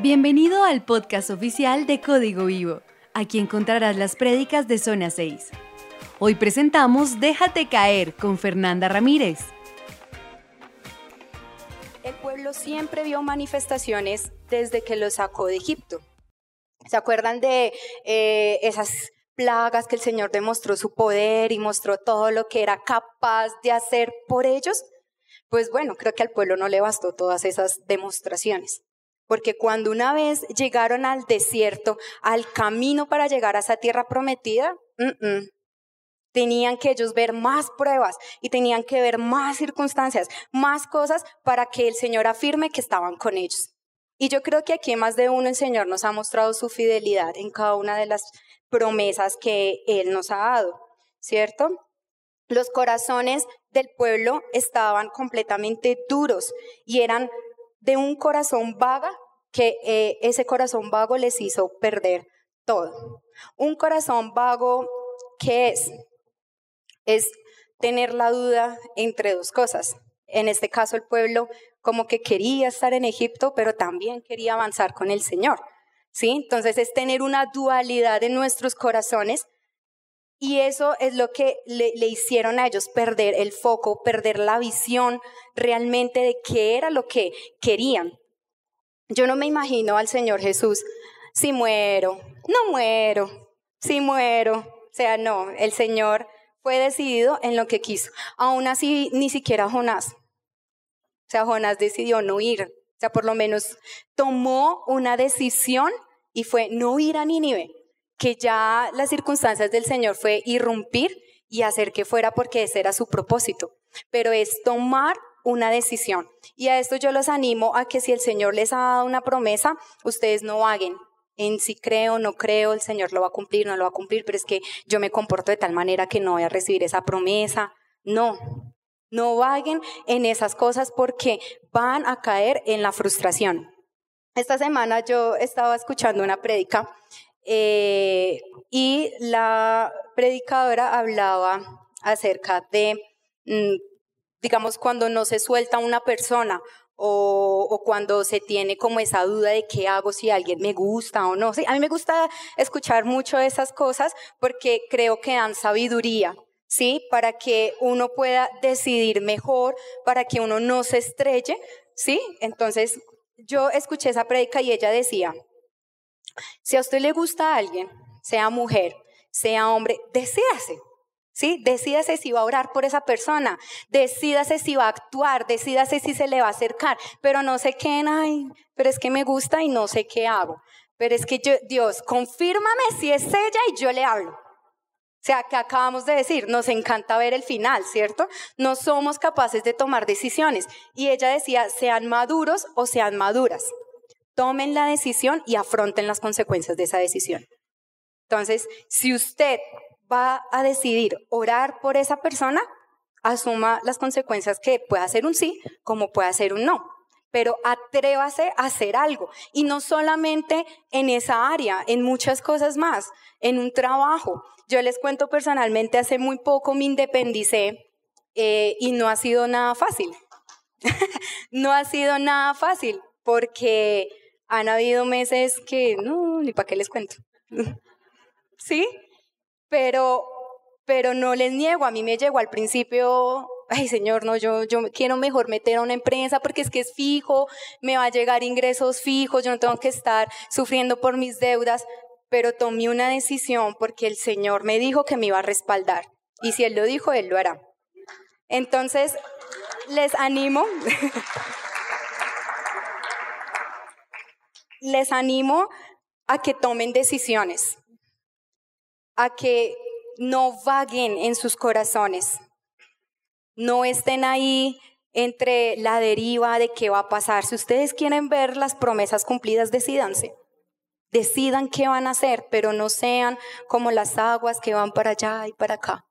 Bienvenido al podcast oficial de Código Vivo. Aquí encontrarás las prédicas de Zona 6. Hoy presentamos Déjate caer con Fernanda Ramírez. El pueblo siempre vio manifestaciones desde que lo sacó de Egipto. ¿Se acuerdan de eh, esas plagas que el Señor demostró su poder y mostró todo lo que era capaz de hacer por ellos? Pues bueno, creo que al pueblo no le bastó todas esas demostraciones. Porque cuando una vez llegaron al desierto, al camino para llegar a esa tierra prometida, tenían que ellos ver más pruebas y tenían que ver más circunstancias, más cosas para que el Señor afirme que estaban con ellos. Y yo creo que aquí más de uno el Señor nos ha mostrado su fidelidad en cada una de las promesas que Él nos ha dado, ¿cierto? Los corazones del pueblo estaban completamente duros y eran de un corazón vaga que eh, ese corazón vago les hizo perder todo. Un corazón vago, ¿qué es? Es tener la duda entre dos cosas. En este caso el pueblo como que quería estar en Egipto, pero también quería avanzar con el Señor. ¿Sí? Entonces es tener una dualidad en nuestros corazones y eso es lo que le, hicieron a ellos perder el foco, perder la visión realmente de qué era lo que querían. Yo no me imagino al Señor Jesús, si muero, no muero, si muero. O sea, no, el Señor fue decidido en lo que quiso. Aún así, ni siquiera Jonás. O sea, Jonás decidió no ir. O sea, por lo menos tomó una decisión y fue no ir a Nínive que ya las circunstancias del Señor fue irrumpir y hacer que fuera porque ese era su propósito, pero es tomar una decisión. Y a esto yo los animo a que si el Señor les ha dado una promesa, ustedes no vaguen en si creo, no creo, el Señor lo va a cumplir, no lo va a cumplir, pero es que yo me comporto de tal manera que no voy a recibir esa promesa. No, no vaguen en esas cosas porque van a caer en la frustración. Esta semana yo estaba escuchando una prédica eh, y la predicadora hablaba acerca de, mm, digamos, cuando no se suelta una persona o, cuando se tiene como esa duda de qué hago si alguien me gusta o no. Sí, a mí me gusta escuchar mucho esas cosas porque creo que dan sabiduría. ¿Sí? Para que uno pueda decidir mejor, para que uno no se estrelle, ¿sí? Entonces, yo escuché esa predica y ella decía, si a usted le gusta a alguien, sea mujer, sea hombre, decídase. ¿Sí? Decídase si va a orar por esa persona, decídase si va a actuar, decídase si se le va a acercar, pero no sé qué, ay, pero es que me gusta y no sé qué hago. Pero es que yo, Dios, confírmame si es ella y yo le hablo. O sea, que acabamos de decir, nos encanta ver el final, ¿cierto? No somos capaces de tomar decisiones. Y ella decía, sean maduros o sean maduras tomen la decisión y afronten las consecuencias de esa decisión. Entonces, si usted va a decidir orar por esa persona, asuma las consecuencias que pueda ser un sí como pueda ser un no. Pero atrévase a hacer algo. Y no solamente en esa área, en muchas cosas más, en un trabajo. Yo les cuento personalmente, hace muy poco me independicé eh, y no ha sido nada fácil. no ha sido nada fácil porque han habido meses que no, ni para qué les cuento. ¿Sí? Pero, pero no les niego, a mí me llegó al principio, ay señor, no, yo, yo quiero mejor meter a una empresa porque es que es fijo, me va a llegar ingresos fijos, yo no tengo que estar sufriendo por mis deudas, pero tomé una decisión porque el Señor me dijo que me iba a respaldar. Y si Él lo dijo, Él lo hará. Entonces, les animo. les animo a que tomen decisiones, a que no vaguen en sus corazones, no estén ahí entre la deriva de qué va a pasar. Si ustedes quieren ver las promesas cumplidas, decidanse. Decidan qué van a hacer, pero no sean como las aguas que van para allá y para acá.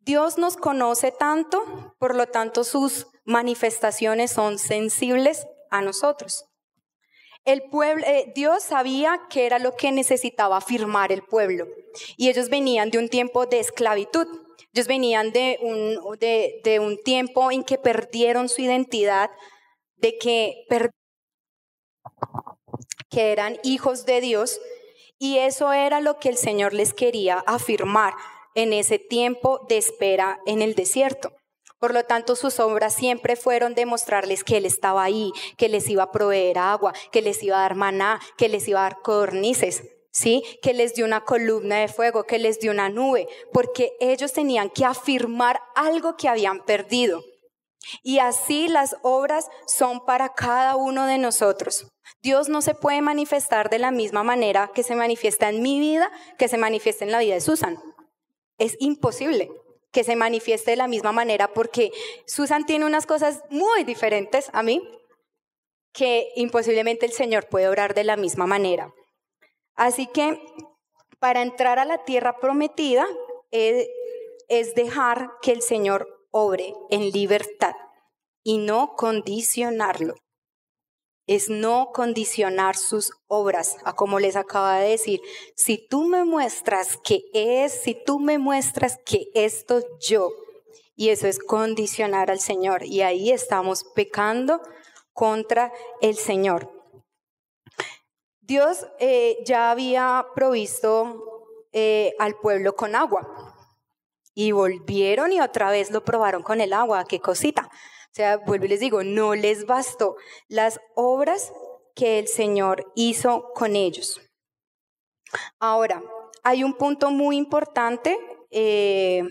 Dios nos conoce tanto, por lo tanto sus manifestaciones son sensibles a nosotros. El pueblo, eh, Dios sabía que era lo que necesitaba afirmar el pueblo. Y ellos venían de un tiempo de esclavitud. Ellos venían de un, de, un tiempo en que perdieron su identidad, de que que eran hijos de Dios, y eso era lo que el Señor les quería afirmar en ese tiempo de espera en el desierto. Por lo tanto, sus obras siempre fueron demostrarles que Él estaba ahí, que les iba a proveer agua, que les iba a dar maná, que les iba a dar codornices, ¿sí? Que les dio una columna de fuego, que les dio una nube, porque ellos tenían que afirmar algo que habían perdido. Y así las obras son para cada uno de nosotros. Dios no se puede manifestar de la misma manera que se manifiesta en mi vida, que se manifiesta en la vida de Susan. Es imposible que se manifieste de la misma manera porque Susan tiene unas cosas muy diferentes a mí que imposiblemente el Señor puede orar de la misma manera. Así que para entrar a la tierra prometida es, es dejar que el Señor obre en libertad y no condicionarlo es no condicionar sus obras, a como les acaba de decir, si tú me muestras que es, si tú me muestras que esto yo, y eso es condicionar al Señor, y ahí estamos pecando contra el Señor. Dios eh, ya había provisto eh, al pueblo con agua, y volvieron y otra vez lo probaron con el agua, qué cosita. Sea, vuelvo y les digo, no les bastó las obras que el Señor hizo con ellos. Ahora, hay un punto muy importante eh,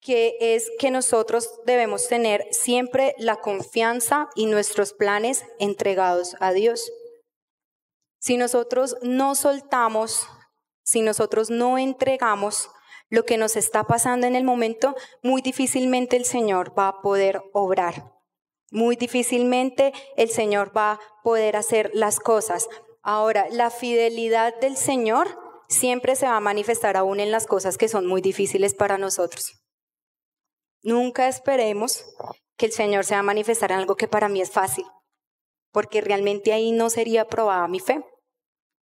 que es que nosotros debemos tener siempre la confianza y nuestros planes entregados a Dios. Si nosotros no soltamos, si nosotros no entregamos lo que nos está pasando en el momento, muy difícilmente el Señor va a poder obrar. Muy difícilmente el Señor va a poder hacer las cosas. Ahora, la fidelidad del Señor siempre se va a manifestar aún en las cosas que son muy difíciles para nosotros. Nunca esperemos que el Señor se va a manifestar en algo que para mí es fácil, porque realmente ahí no sería probada mi fe.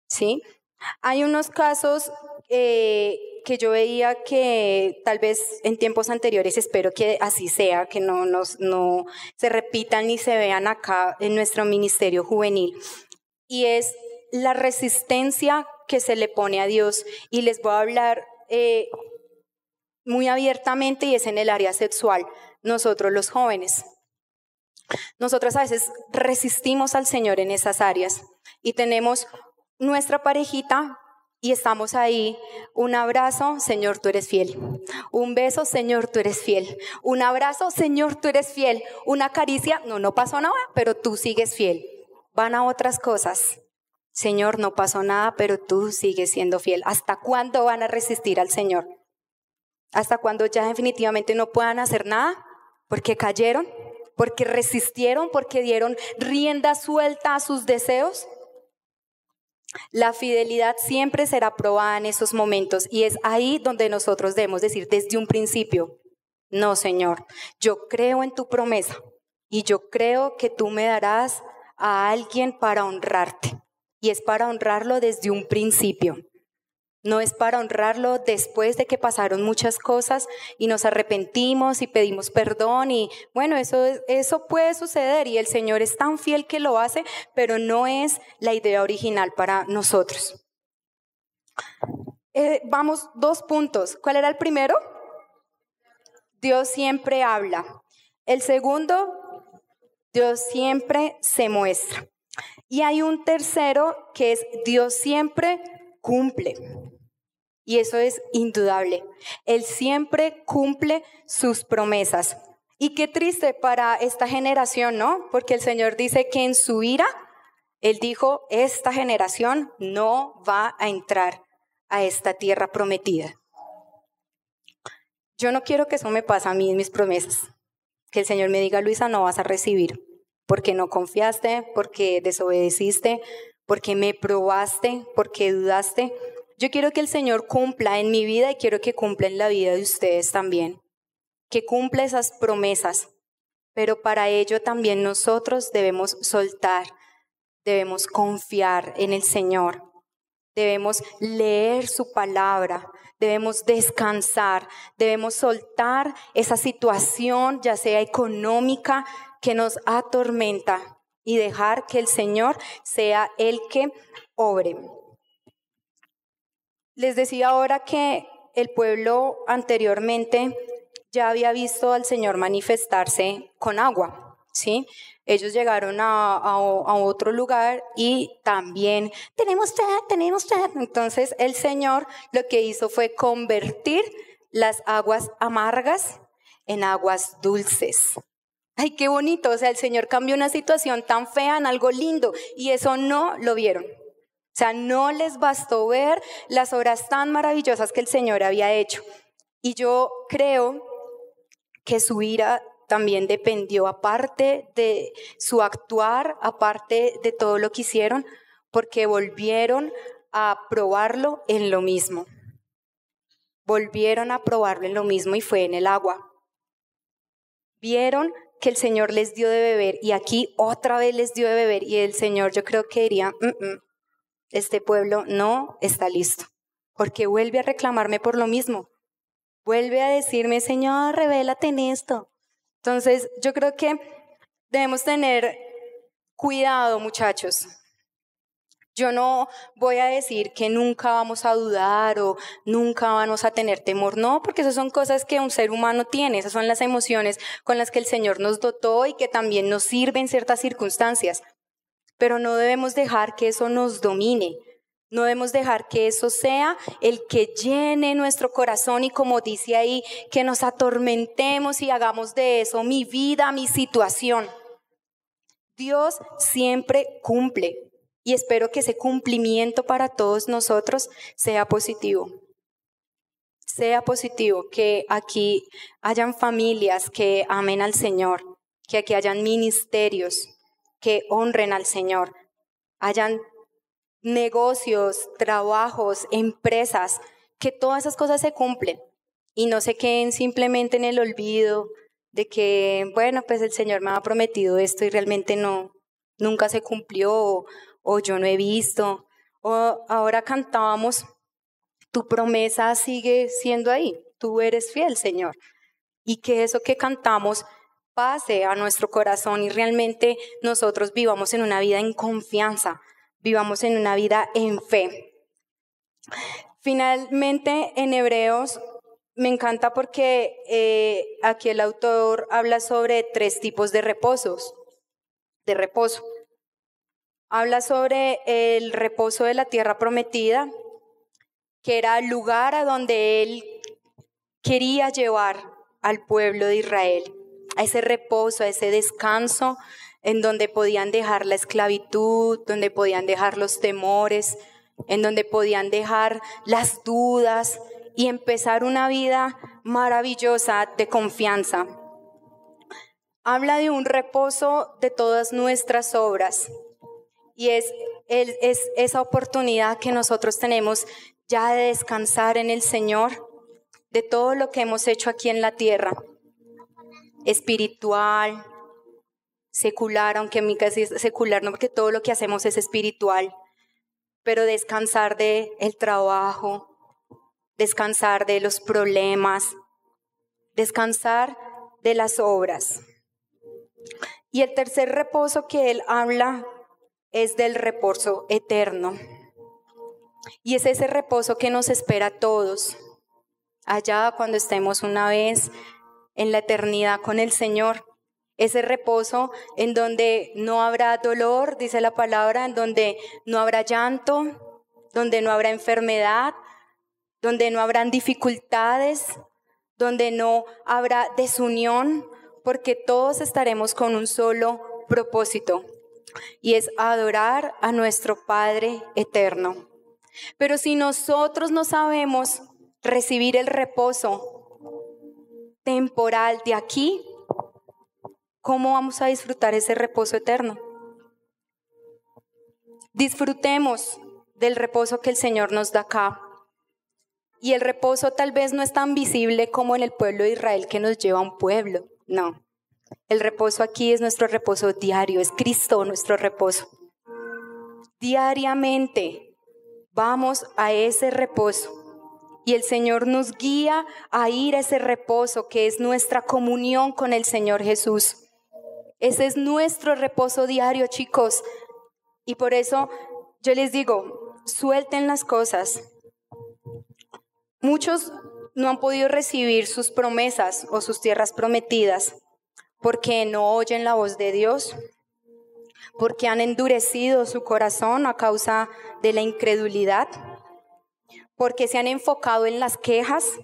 ¿Sí? Hay unos casos eh, que yo veía que tal vez en tiempos anteriores, espero que así sea, que no, nos, no se repitan ni se vean acá en nuestro ministerio juvenil, y es la resistencia que se le pone a Dios. Y les voy a hablar eh, muy abiertamente y es en el área sexual, nosotros los jóvenes. Nosotros a veces resistimos al Señor en esas áreas y tenemos nuestra parejita y estamos ahí. Un abrazo, Señor, tú eres fiel. Un beso, Señor, tú eres fiel. Un abrazo, Señor, tú eres fiel. Una caricia, no, no pasó nada, pero tú sigues fiel. Van a otras cosas. Señor, no pasó nada, pero tú sigues siendo fiel. ¿Hasta cuándo van a resistir al Señor? ¿Hasta cuándo ya definitivamente no puedan hacer nada? Porque cayeron, porque resistieron, porque dieron rienda suelta a sus deseos. La fidelidad siempre será probada en esos momentos y es ahí donde nosotros debemos decir desde un principio, no Señor, yo creo en tu promesa y yo creo que tú me darás a alguien para honrarte y es para honrarlo desde un principio. No es para honrarlo después de que pasaron muchas cosas y nos arrepentimos y pedimos perdón y bueno, eso, eso puede suceder y el Señor es tan fiel que lo hace, pero no es la idea original para nosotros. Eh, vamos, dos puntos. ¿Cuál era el primero? Dios siempre habla. El segundo, Dios siempre se muestra. Y hay un tercero que es Dios siempre cumple. Y eso es indudable. Él siempre cumple sus promesas. Y qué triste para esta generación, ¿no? Porque el Señor dice que en su ira, Él dijo, esta generación no va a entrar a esta tierra prometida. Yo no quiero que eso me pase a mí en mis promesas. Que el Señor me diga, Luisa, no vas a recibir, porque no confiaste, porque desobedeciste, porque me probaste, porque dudaste. Yo quiero que el Señor cumpla en mi vida y quiero que cumpla en la vida de ustedes también. Que cumpla esas promesas. Pero para ello también nosotros debemos soltar, debemos confiar en el Señor. Debemos leer su palabra, debemos descansar, debemos soltar esa situación, ya sea económica, que nos atormenta y dejar que el Señor sea el que obre. Les decía ahora que el pueblo anteriormente ya había visto al Señor manifestarse con agua, ¿sí? Ellos llegaron a, otro lugar y también tenemos sed, tenemos sed. Entonces el Señor lo que hizo fue convertir las aguas amargas en aguas dulces. Ay, qué bonito. O sea, el Señor cambió una situación tan fea en algo lindo y eso no lo vieron. Sea, no les bastó ver las obras tan maravillosas que el Señor había hecho. Y yo creo que su ira también dependió, aparte de su actuar, aparte de todo lo que hicieron, porque volvieron a probarlo en lo mismo. Volvieron a probarlo en lo mismo y fue en el agua. Vieron que el Señor les dio de beber y aquí otra vez les dio de beber y el Señor yo creo que diría, mm, mm, este pueblo no está listo, porque vuelve a reclamarme por lo mismo, vuelve a decirme, Señor, revélate en esto. Entonces yo creo que debemos tener cuidado muchachos, yo no voy a decir que nunca vamos a dudar o nunca vamos a tener temor, no, porque esas son cosas que un ser humano tiene, esas son las emociones con las que el Señor nos dotó y que también nos sirven en ciertas circunstancias. Pero no debemos dejar que eso nos domine, no debemos dejar que eso sea el que llene nuestro corazón y como dice ahí, que nos atormentemos y hagamos de eso mi vida, mi situación. Dios siempre cumple y espero que ese cumplimiento para todos nosotros sea positivo. Sea positivo, que aquí hayan familias que amen al Señor, que aquí hayan ministerios que honren al Señor, hayan negocios, trabajos, empresas, que todas esas cosas se cumplen y no se queden simplemente en el olvido de que, bueno, pues el Señor me ha prometido esto y realmente no, nunca se cumplió o yo no he visto, o ahora cantábamos, tu promesa sigue siendo ahí, tú eres fiel, Señor. Y que eso que cantamos a nuestro corazón y realmente nosotros vivamos en una vida en confianza, vivamos en una vida en fe. Finalmente, en Hebreos me encanta porque eh, aquí el autor habla sobre tres tipos de reposos, de reposo habla sobre el reposo de la tierra prometida, que era el lugar a donde él quería llevar al pueblo de Israel, a ese reposo, a ese descanso en donde podían dejar la esclavitud, donde podían dejar los temores, en donde podían dejar las dudas y empezar una vida maravillosa de confianza. Habla de un reposo de todas nuestras obras y es, es esa oportunidad que nosotros tenemos ya de descansar en el Señor, de todo lo que hemos hecho aquí en la tierra, espiritual, secular, aunque en mi caso es secular, no porque todo lo que hacemos es espiritual, pero descansar de el trabajo, descansar de los problemas, descansar de las obras. Y el tercer reposo que él habla es del reposo eterno. Y es ese reposo que nos espera a todos, allá cuando estemos una vez en la eternidad con el Señor. Ese reposo en donde no habrá dolor, dice la palabra, en donde no habrá llanto, donde no habrá enfermedad, donde no habrán dificultades, donde no habrá desunión, porque todos estaremos con un solo propósito, y es adorar a nuestro Padre eterno. Pero si nosotros no sabemos recibir el reposo temporal de aquí, ¿cómo vamos a disfrutar ese reposo eterno? Disfrutemos del reposo que el Señor nos da acá. Y el reposo tal vez no es tan visible como en el pueblo de Israel que nos lleva a un pueblo, no. El reposo aquí es nuestro reposo diario, es Cristo nuestro reposo. Diariamente vamos a ese reposo y el Señor nos guía a ir a ese reposo que es nuestra comunión con el Señor Jesús. Ese es nuestro reposo diario, chicos. Y por eso yo les digo, suelten las cosas. Muchos no han podido recibir sus promesas o sus tierras prometidas porque no oyen la voz de Dios, porque han endurecido su corazón a causa de la incredulidad, porque se han enfocado en las quejas,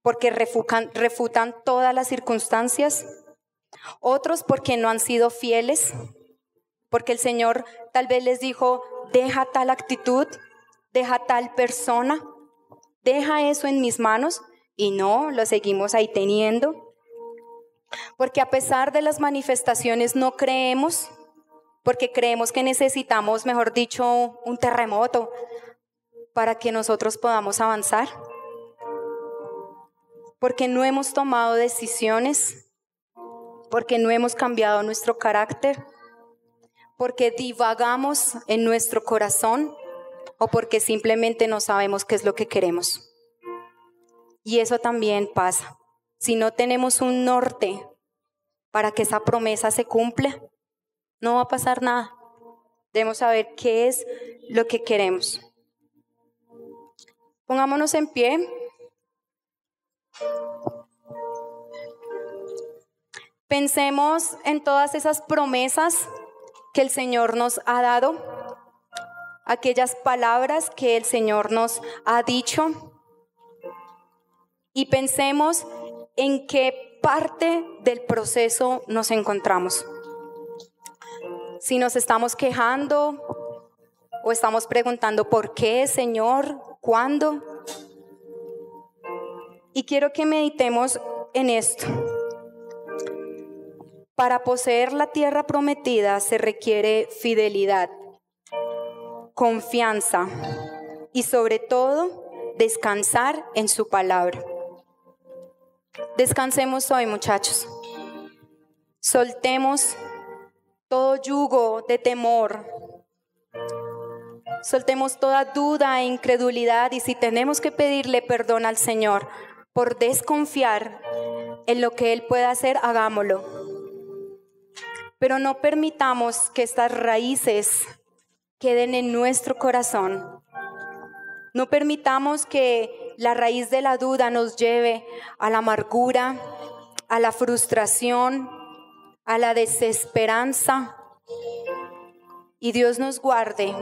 porque refutan, refutan todas las circunstancias, otros porque no han sido fieles, porque el Señor tal vez les dijo, deja tal actitud, deja tal persona, deja eso en mis manos y no, lo seguimos ahí teniendo. Porque a pesar de las manifestaciones no creemos, porque creemos que necesitamos, mejor dicho, un terremoto para que nosotros podamos avanzar. Porque no hemos tomado decisiones, porque no hemos cambiado nuestro carácter, porque divagamos en nuestro corazón o porque simplemente no sabemos qué es lo que queremos. Y eso también pasa. Si no tenemos un norte para que esa promesa se cumpla, no va a pasar nada. Debemos saber qué es lo que queremos. Pongámonos en pie. Pensemos en todas esas promesas que el Señor nos ha dado, aquellas palabras que el Señor nos ha dicho y pensemos en qué parte del proceso nos encontramos. Si nos estamos quejando o estamos preguntando por qué, Señor, cuándo. Y quiero que meditemos en esto. Para poseer la tierra prometida se requiere fidelidad, confianza y sobre todo descansar en su palabra. Descansemos hoy muchachos. Soltemos todo yugo de temor. Soltemos toda duda e incredulidad y si tenemos que pedirle perdón al Señor por desconfiar en lo que Él puede hacer, hagámoslo pero no permitamos que estas raíces queden en nuestro corazón. No permitamos que la raíz de la duda nos lleve a la amargura, a la frustración, a la desesperanza. Y Dios nos guarde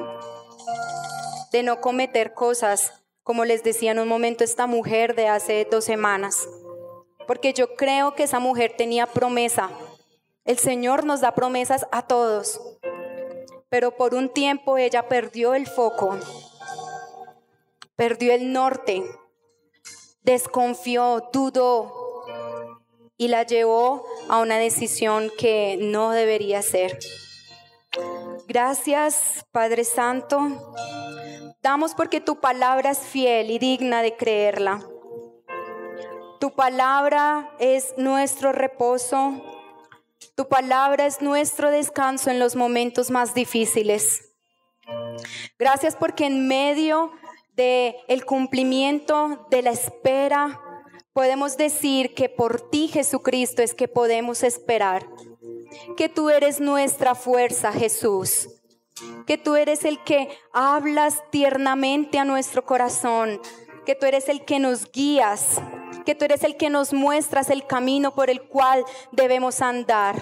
de no cometer cosas, como les decía en un momento esta mujer de hace dos semanas. Porque yo creo que esa mujer tenía promesa el Señor nos da promesas a todos, pero por un tiempo ella perdió el foco, perdió el norte, desconfió, dudó y la llevó a una decisión que no debería ser. Gracias, Padre Santo. Damos porque tu palabra es fiel y digna de creerla. Tu palabra es nuestro reposo tu palabra es nuestro descanso en los momentos más difíciles. Gracias porque en medio de el cumplimiento de la espera podemos decir que por ti Jesucristo es que podemos esperar. Que tú eres nuestra fuerza, Jesús. Que tú eres el que hablas tiernamente a nuestro corazón. Que tú eres el que nos guías que tú eres el que nos muestras el camino por el cual debemos andar.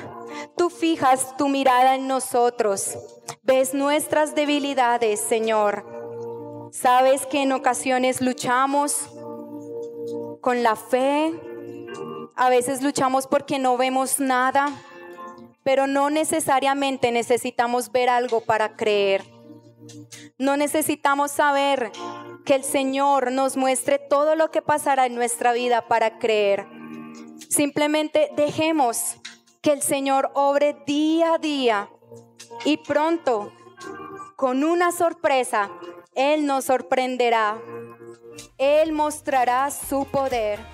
Tú fijas tu mirada en nosotros, ves nuestras debilidades, Señor. Sabes que en ocasiones luchamos con la fe, a veces luchamos porque no vemos nada, pero no necesariamente necesitamos ver algo para creer. No necesitamos saber que el Señor nos muestre todo lo que pasará en nuestra vida para creer. Simplemente dejemos que el Señor obre día a día y pronto, con una sorpresa, Él nos sorprenderá. Él mostrará su poder.